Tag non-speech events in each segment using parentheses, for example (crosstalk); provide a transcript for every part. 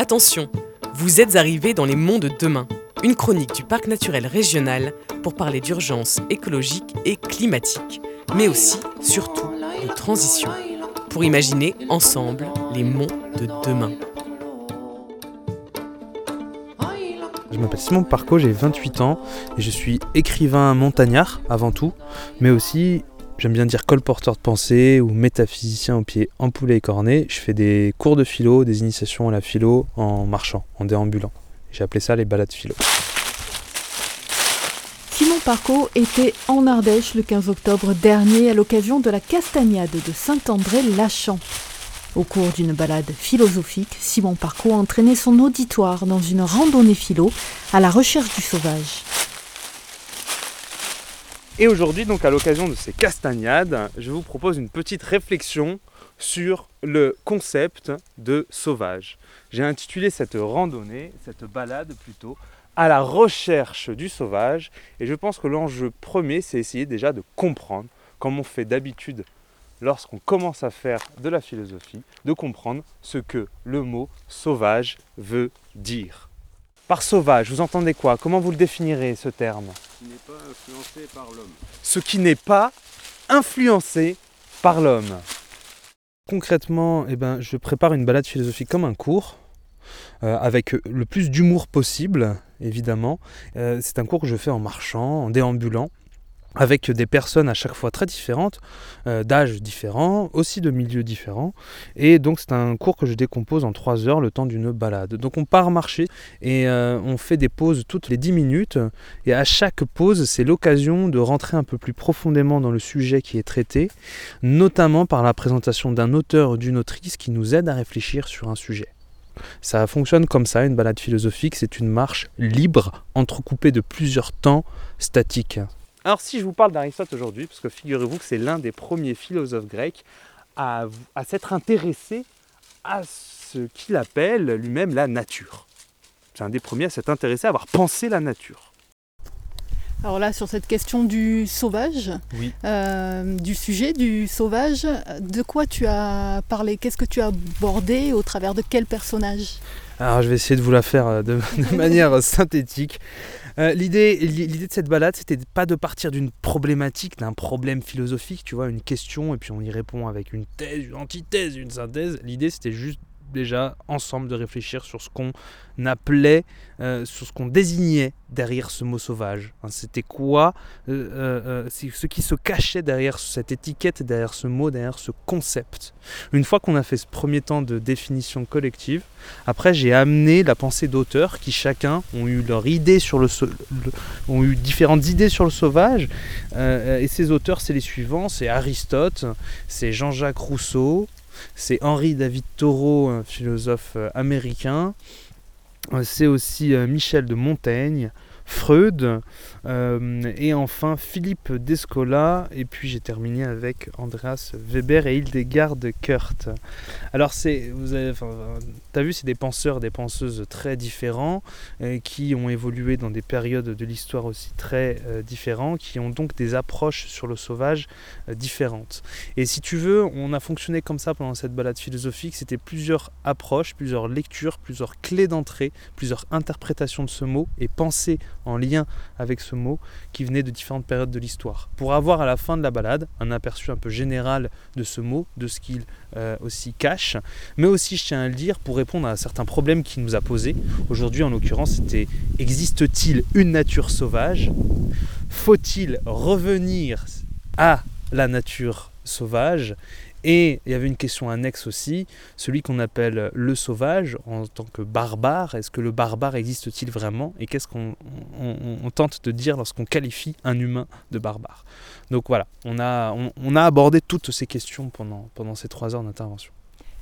Attention, vous êtes arrivés dans les monts de demain, une chronique du parc naturel régional pour parler d'urgence écologique et climatique, mais aussi, surtout, de transition, pour imaginer ensemble les monts de demain. Je m'appelle Simon Parco, j'ai 28 ans et je suis écrivain montagnard avant tout, mais aussi J'aime bien dire colporteur de pensée ou métaphysicien au pied ampoulé et corné. Je fais des cours de philo, des initiations à la philo en marchant, en déambulant. J'ai appelé ça les balades philo. Simon Parco était en Ardèche le 15 octobre dernier à l'occasion de la castagnade de Saint-André-Lachamp. Au cours d'une balade philosophique, Simon Parco a entraîné son auditoire dans une randonnée philo à la recherche du sauvage. Et aujourd'hui, donc à l'occasion de ces castagnades, je vous propose une petite réflexion sur le concept de sauvage. J'ai intitulé cette randonnée, cette balade plutôt, à la recherche du sauvage. Et je pense que l'enjeu premier, c'est essayer déjà de comprendre, comme on fait d'habitude lorsqu'on commence à faire de la philosophie, de comprendre ce que le mot sauvage veut dire. Par sauvage, vous entendez quoi? Comment vous le définirez ce terme? Ce qui n'est pas influencé par l'homme. Ce qui n'est pas influencé par l'homme. Concrètement, eh ben, je prépare une balade philosophique comme un cours, euh, avec le plus d'humour possible, évidemment. Euh, c'est un cours que je fais en marchant, en déambulant avec des personnes à chaque fois très différentes, euh, d'âges différents, aussi de milieux différents. Et donc c'est un cours que je décompose en trois heures le temps d'une balade. Donc on part marcher et euh, on fait des pauses toutes les 10 minutes. Et à chaque pause, c'est l'occasion de rentrer un peu plus profondément dans le sujet qui est traité, notamment par la présentation d'un auteur ou d'une autrice qui nous aide à réfléchir sur un sujet. Ça fonctionne comme ça, une balade philosophique, c'est une marche libre, entrecoupée de plusieurs temps statiques. Alors si je vous parle d'Aristote aujourd'hui, parce que figurez-vous que c'est l'un des premiers philosophes grecs à, s'être intéressé à ce qu'il appelle lui-même la nature. C'est un des premiers à s'être intéressé à avoir pensé la nature. Alors là, sur cette question du sauvage, euh, du sujet du sauvage, de quoi tu as parlé? Qu'est-ce que tu as abordé au travers de quel personnage? Alors je vais essayer de vous la faire euh, de (laughs) manière synthétique. Euh, l'idée, l'idée de cette balade, c'était pas de partir d'une problématique, d'un problème philosophique, tu vois, une question, et puis on y répond avec une thèse, une antithèse, une synthèse. L'idée, c'était juste déjà ensemble de réfléchir sur ce qu'on appelait, euh, sur ce qu'on désignait derrière ce mot sauvage. Hein, c'était quoi euh, euh, ce qui se cachait derrière cette étiquette, derrière ce mot, derrière ce concept. Une fois qu'on a fait ce premier temps de définition collective, après j'ai amené la pensée d'auteurs qui chacun ont eu leur sur ont eu différentes idées sur le sauvage. et ces auteurs, c'est les suivants c'est Aristote, c'est Jean-Jacques Rousseau, c'est Henri David Thoreau, un philosophe euh, américain. Euh, c'est aussi euh, Michel de Montaigne, Freud, euh, et enfin Philippe Descola, et puis j'ai terminé avec Andreas Weber et Hildegard Kurt. Alors c'est, vous avez, as vu, c'est des penseurs, des penseuses très différents, euh, qui ont évolué dans des périodes de l'histoire aussi très euh, différentes, qui ont donc des approches sur le sauvage différentes. Et si tu veux, on a fonctionné comme ça pendant cette balade philosophique, c'était plusieurs approches, plusieurs lectures, plusieurs clés d'entrée, plusieurs interprétations de ce mot, et penser en lien avec ce mot qui venait de différentes périodes de l'histoire. Pour avoir à la fin de la balade un aperçu un peu général de ce mot, de ce qu'il euh, aussi cache, mais aussi, je tiens à le dire, pour répondre à certains problèmes qu'il nous a posés. Aujourd'hui, en l'occurrence, c'était existe-t-il une nature sauvage? Faut-il revenir à la nature sauvage et il y avait une question annexe aussi, celui qu'on appelle le sauvage en tant que barbare. Est-ce que le barbare existe-t-il vraiment? Et qu'est-ce qu'on tente de dire lorsqu'on qualifie un humain de barbare? Donc voilà, on a, abordé toutes ces questions pendant, pendant ces trois heures d'intervention.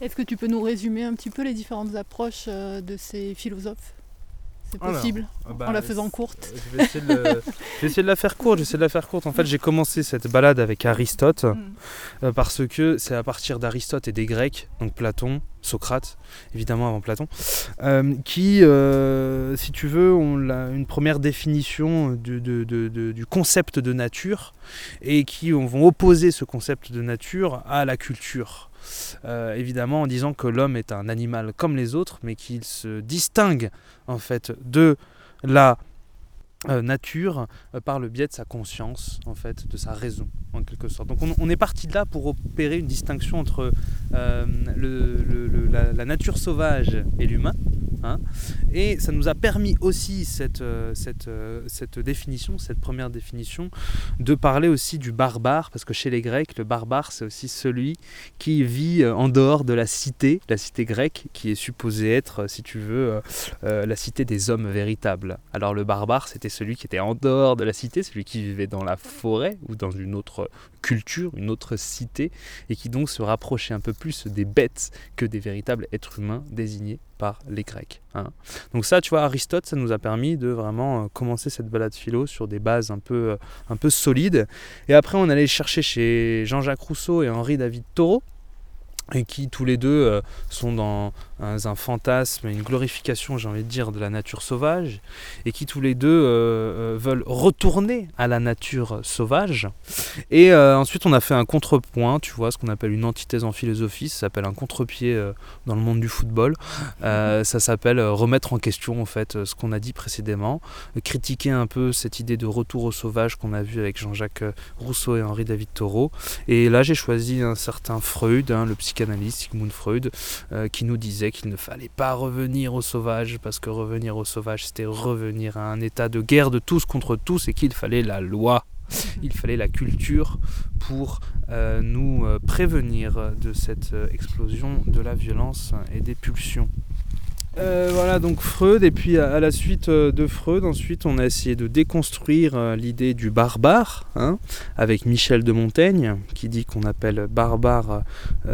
Est-ce que tu peux nous résumer un petit peu les différentes approches euh, de ces philosophes? C'est possible euh, bah, en la faisant courte. (laughs) Je vais, essayer de, la faire courte. J'essaie de la faire courte. En fait, j'ai commencé cette balade avec Aristote mm. euh, parce que c'est à partir d'Aristote et des Grecs, donc Platon, Socrate, évidemment avant Platon, euh, qui, si tu veux, ont une première définition du, du, concept de nature et qui vont opposer ce concept de nature à la culture. Euh, évidemment en disant que l'homme est un animal comme les autres, mais qu'il se distingue en fait de la euh, nature euh, par le biais de sa conscience, en fait, de sa raison, en quelque sorte. Donc on, est parti de là pour opérer une distinction entre la, nature sauvage et l'humain. Hein. et ça nous a permis aussi cette, cette, cette définition, cette première définition, de parler aussi du barbare, parce que chez les Grecs, le barbare, c'est aussi celui qui vit en dehors de la cité, la cité grecque, qui est supposée être, si tu veux, la cité des hommes véritables. Alors le barbare, c'était celui qui était en dehors de la cité, celui qui vivait dans la forêt ou dans une autre culture, une autre cité, et qui donc se rapprochait un peu plus des bêtes que des véritables êtres humains désignés les Grecs. Hein. Donc ça, tu vois, Aristote, ça nous a permis de vraiment euh, commencer cette balade philo sur des bases un peu, euh, un peu solides. Et après, on allait chercher chez Jean-Jacques Rousseau et Henri David Thoreau, et qui tous les deux euh, sont dans un, fantasme, une glorification, j'ai envie de dire, de la nature sauvage, et qui tous les deux euh, euh, veulent retourner à la nature sauvage. Et ensuite, on a fait un contrepoint, tu vois, ce qu'on appelle une antithèse en philosophie, ça s'appelle un contre-pied dans le monde du football. ça s'appelle remettre en question, en fait, ce qu'on a dit précédemment, critiquer un peu cette idée de retour au sauvage qu'on a vu avec Jean-Jacques Rousseau et Henri David Thoreau. Et là, j'ai choisi un certain Freud, hein, le psy psychanalyste Sigmund Freud, euh, qui nous disait qu'il ne fallait pas revenir au sauvage, parce que revenir au sauvage, c'était revenir à un état de guerre de tous contre tous, et qu'il fallait la loi. Il fallait la culture pour euh, nous euh, prévenir de cette explosion de la violence et des pulsions. Euh, voilà donc Freud et puis à, la suite euh, de Freud ensuite on a essayé de déconstruire euh, l'idée du barbare hein, avec Michel de Montaigne qui dit qu'on appelle barbare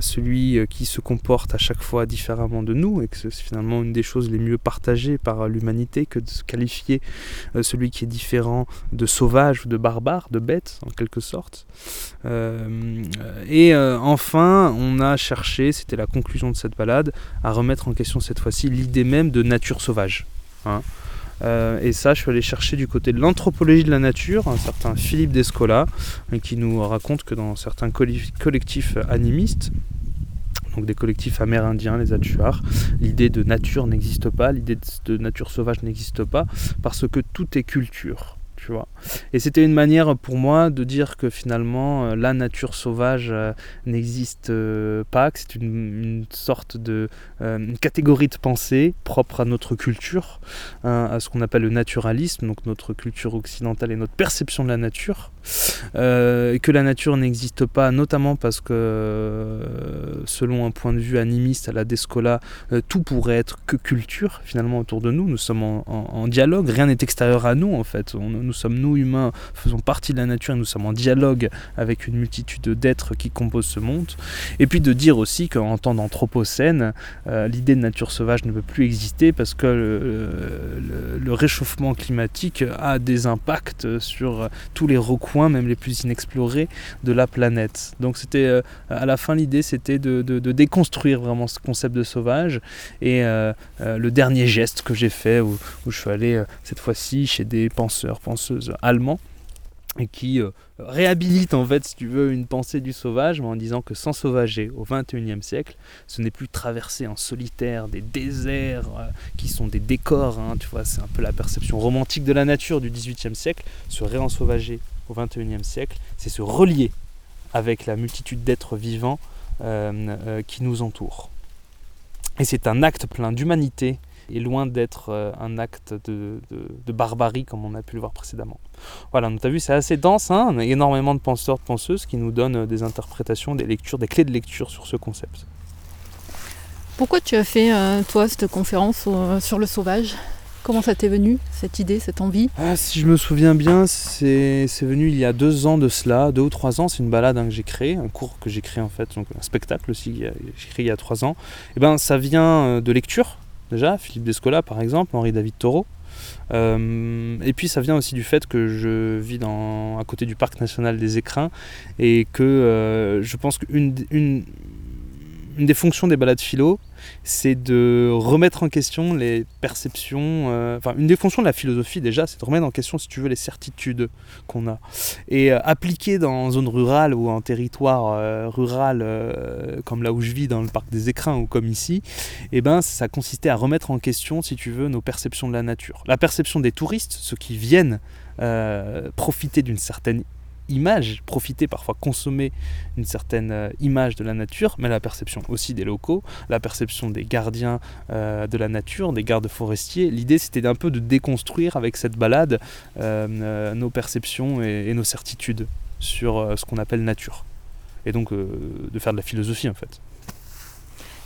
celui qui se comporte à chaque fois différemment de nous et que c'est finalement une des choses les mieux partagées par l'humanité que de qualifier celui qui est différent de sauvage ou de barbare, de bête en quelque sorte. et enfin on a cherché, c'était la conclusion de cette balade, à remettre en question cette fois-ci même de nature sauvage. Hein. Euh, et ça, je suis allé chercher du côté de l'anthropologie de la nature, un certain Philippe Descola, hein, qui nous raconte que dans certains collectifs animistes, donc des collectifs amérindiens, les Achuars, l'idée de nature n'existe pas, l'idée de nature sauvage n'existe pas, parce que tout est culture. Et c'était une manière pour moi de dire que finalement euh, la nature sauvage euh, n'existe euh, pas, que c'est une, sorte de catégorie de pensée propre à notre culture, hein, à ce qu'on appelle le naturalisme, donc notre culture occidentale et notre perception de la nature, et que la nature n'existe pas, notamment parce que selon un point de vue animiste à la Descola, tout pourrait être que culture finalement autour de nous. Nous sommes en, dialogue, rien n'est extérieur à nous en fait. Nous sommes nous humains, faisons partie de la nature et nous sommes en dialogue avec une multitude d'êtres qui composent ce monde. Et puis de dire aussi qu'en temps d'anthropocène, euh, l'idée de nature sauvage ne peut plus exister parce que le, réchauffement climatique a des impacts sur tous les même les plus inexplorés de la planète. Donc c'était euh, à la fin l'idée c'était de, déconstruire vraiment ce concept de sauvage et euh, le dernier geste que j'ai fait où, je suis allé cette fois-ci chez des penseurs, penseurs allemand et qui euh, réhabilite en fait, si tu veux, une pensée du sauvage, en disant que sans sauvager au XXIe siècle, ce n'est plus traverser en solitaire des déserts euh, qui sont des décors, hein, tu vois, c'est un peu la perception romantique de la nature du XVIIIe siècle, se réensauvager au XXIe siècle, c'est se relier avec la multitude d'êtres vivants euh, qui nous entourent. Et c'est un acte plein d'humanité est loin d'être euh, un acte de, barbarie comme on a pu le voir précédemment. Voilà, donc tu as vu, c'est assez dense, hein on a énormément de penseurs, de penseuses qui nous donnent euh, des interprétations, des lectures, des clés de lecture sur ce concept. Pourquoi tu as fait, euh, toi, cette conférence sur le sauvage? Comment ça t'est venu, cette idée, cette envie ah, Si je me souviens bien, c'est venu il y a deux ans de cela, deux ou trois ans. C'est une balade hein, que j'ai créée, un cours que j'ai créé en fait, donc un spectacle aussi que j'ai créé il y a trois ans. Et eh ben, ça vient de lecture, déjà, Philippe Descola par exemple, Henri David Thoreau. Euh, et puis ça vient aussi du fait que je vis à côté du parc national des Écrins et que euh, je pense qu'une une, une des fonctions des balades philo, c'est de remettre en question les perceptions. euh, Enfin, une des fonctions de la philosophie déjà, c'est de remettre en question, si tu veux, les certitudes qu'on a. Et euh, appliquer dans zone rurale ou en territoire euh, rural, euh, comme là où je vis, dans le parc des Écrins ou comme ici, eh ben, ça consistait à remettre en question, si tu veux, nos perceptions de la nature. La perception des touristes, ceux qui viennent profiter d'une certaine image, profiter parfois consommer une certaine euh, image de la nature, mais la perception aussi des locaux, la perception des gardiens euh, de la nature, des gardes forestiers. L'idée c'était un peu de déconstruire avec cette balade euh, nos perceptions et, nos certitudes sur ce qu'on appelle nature. Et donc de faire de la philosophie en fait.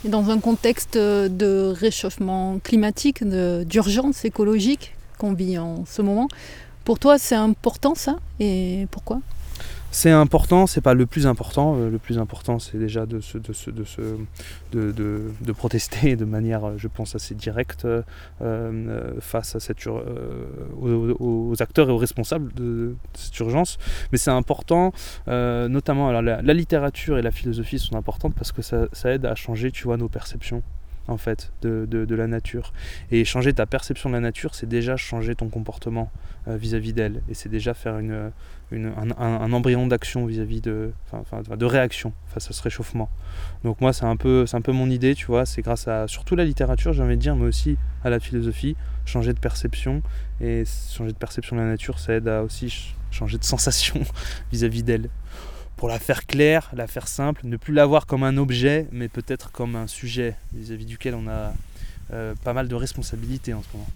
Et dans un contexte de réchauffement climatique, d'urgence écologique qu'on vit en ce moment, pour toi c'est important ça? Et pourquoi? C'est important, c'est pas le plus important. Euh, Le plus important, c'est déjà de, se, de, se, de, se, de, de, protester de manière, euh, je pense, assez directe euh, face à cette aux, acteurs et aux responsables de cette urgence. Mais c'est important, notamment, la, littérature et la philosophie sont importantes parce que ça, ça aide à changer, nos perceptions en fait de, la nature et changer ta perception de la nature c'est déjà changer ton comportement euh, vis-à-vis d'elle et c'est déjà faire une, un, embryon d'action vis-à-vis de, enfin, de réaction face à ce réchauffement. Donc moi c'est un peu, un peu mon idée, tu vois, c'est grâce à surtout la littérature, j'ai envie de dire, mais aussi à la philosophie, changer de perception et changer de perception de la nature, ça aide à aussi ch- changer de (laughs) sensation vis-à-vis d'elle. Pour la faire claire, la faire simple, ne plus la voir comme un objet, mais peut-être comme un sujet vis-à-vis duquel on a euh, pas mal de responsabilités en ce moment.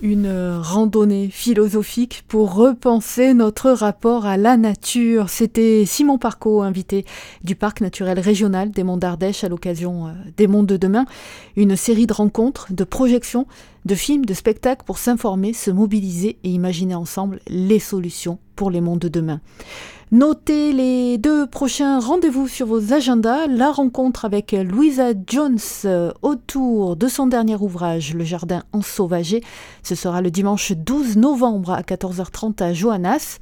Une randonnée philosophique pour repenser notre rapport à la nature. C'était Simon Parco, invité du Parc naturel régional des Monts d'Ardèche à l'occasion euh, des Monts de demain. Une série de rencontres, de projections, de films, de spectacles pour s'informer, se mobiliser et imaginer ensemble les solutions pour les mondes de demain. Notez les deux prochains rendez-vous sur vos agendas. La rencontre avec Louisa Jones euh, autour de son dernier ouvrage, Le Jardin ensauvagé. Ce sera le dimanche 12 novembre à 14h30 à Johannas.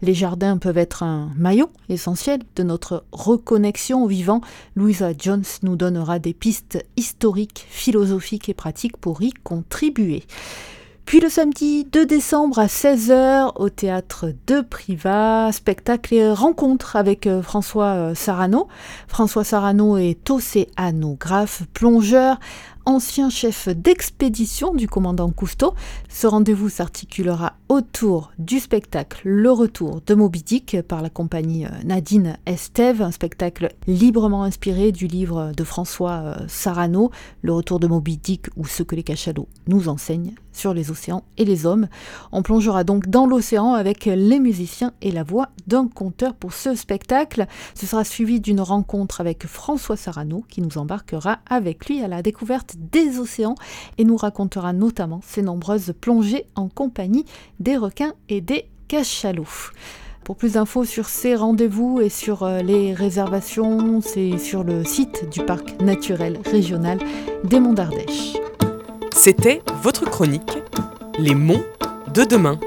Les jardins peuvent être un maillon essentiel de notre reconnexion au vivant. Louisa Jones nous donnera des pistes historiques, philosophiques et pratiques pour y contribuer. Puis le samedi 2 décembre à 16h au théâtre de Privat, spectacle et rencontre avec euh, François euh, Sarano. François Sarano est océanographe, plongeur, ancien chef d'expédition du commandant Cousteau. Ce rendez-vous s'articulera autour du spectacle Le Retour de Moby Dick par la compagnie euh, Nadine Estève, un spectacle librement inspiré du livre de François euh, Sarano, Le Retour de Moby Dick ou ce que les cachalots nous enseignent sur les océans et les hommes. On plongera donc dans l'océan avec les musiciens et la voix d'un conteur pour ce spectacle. Ce sera suivi d'une rencontre avec François Sarano qui nous embarquera avec lui à la découverte des océans et nous racontera notamment ses nombreuses plongées en compagnie des requins et des cachalots. Pour plus d'infos sur ces rendez-vous et sur euh, les réservations, c'est sur le site du parc naturel régional des Monts d'Ardèche. C'était votre chronique Les monts de demain.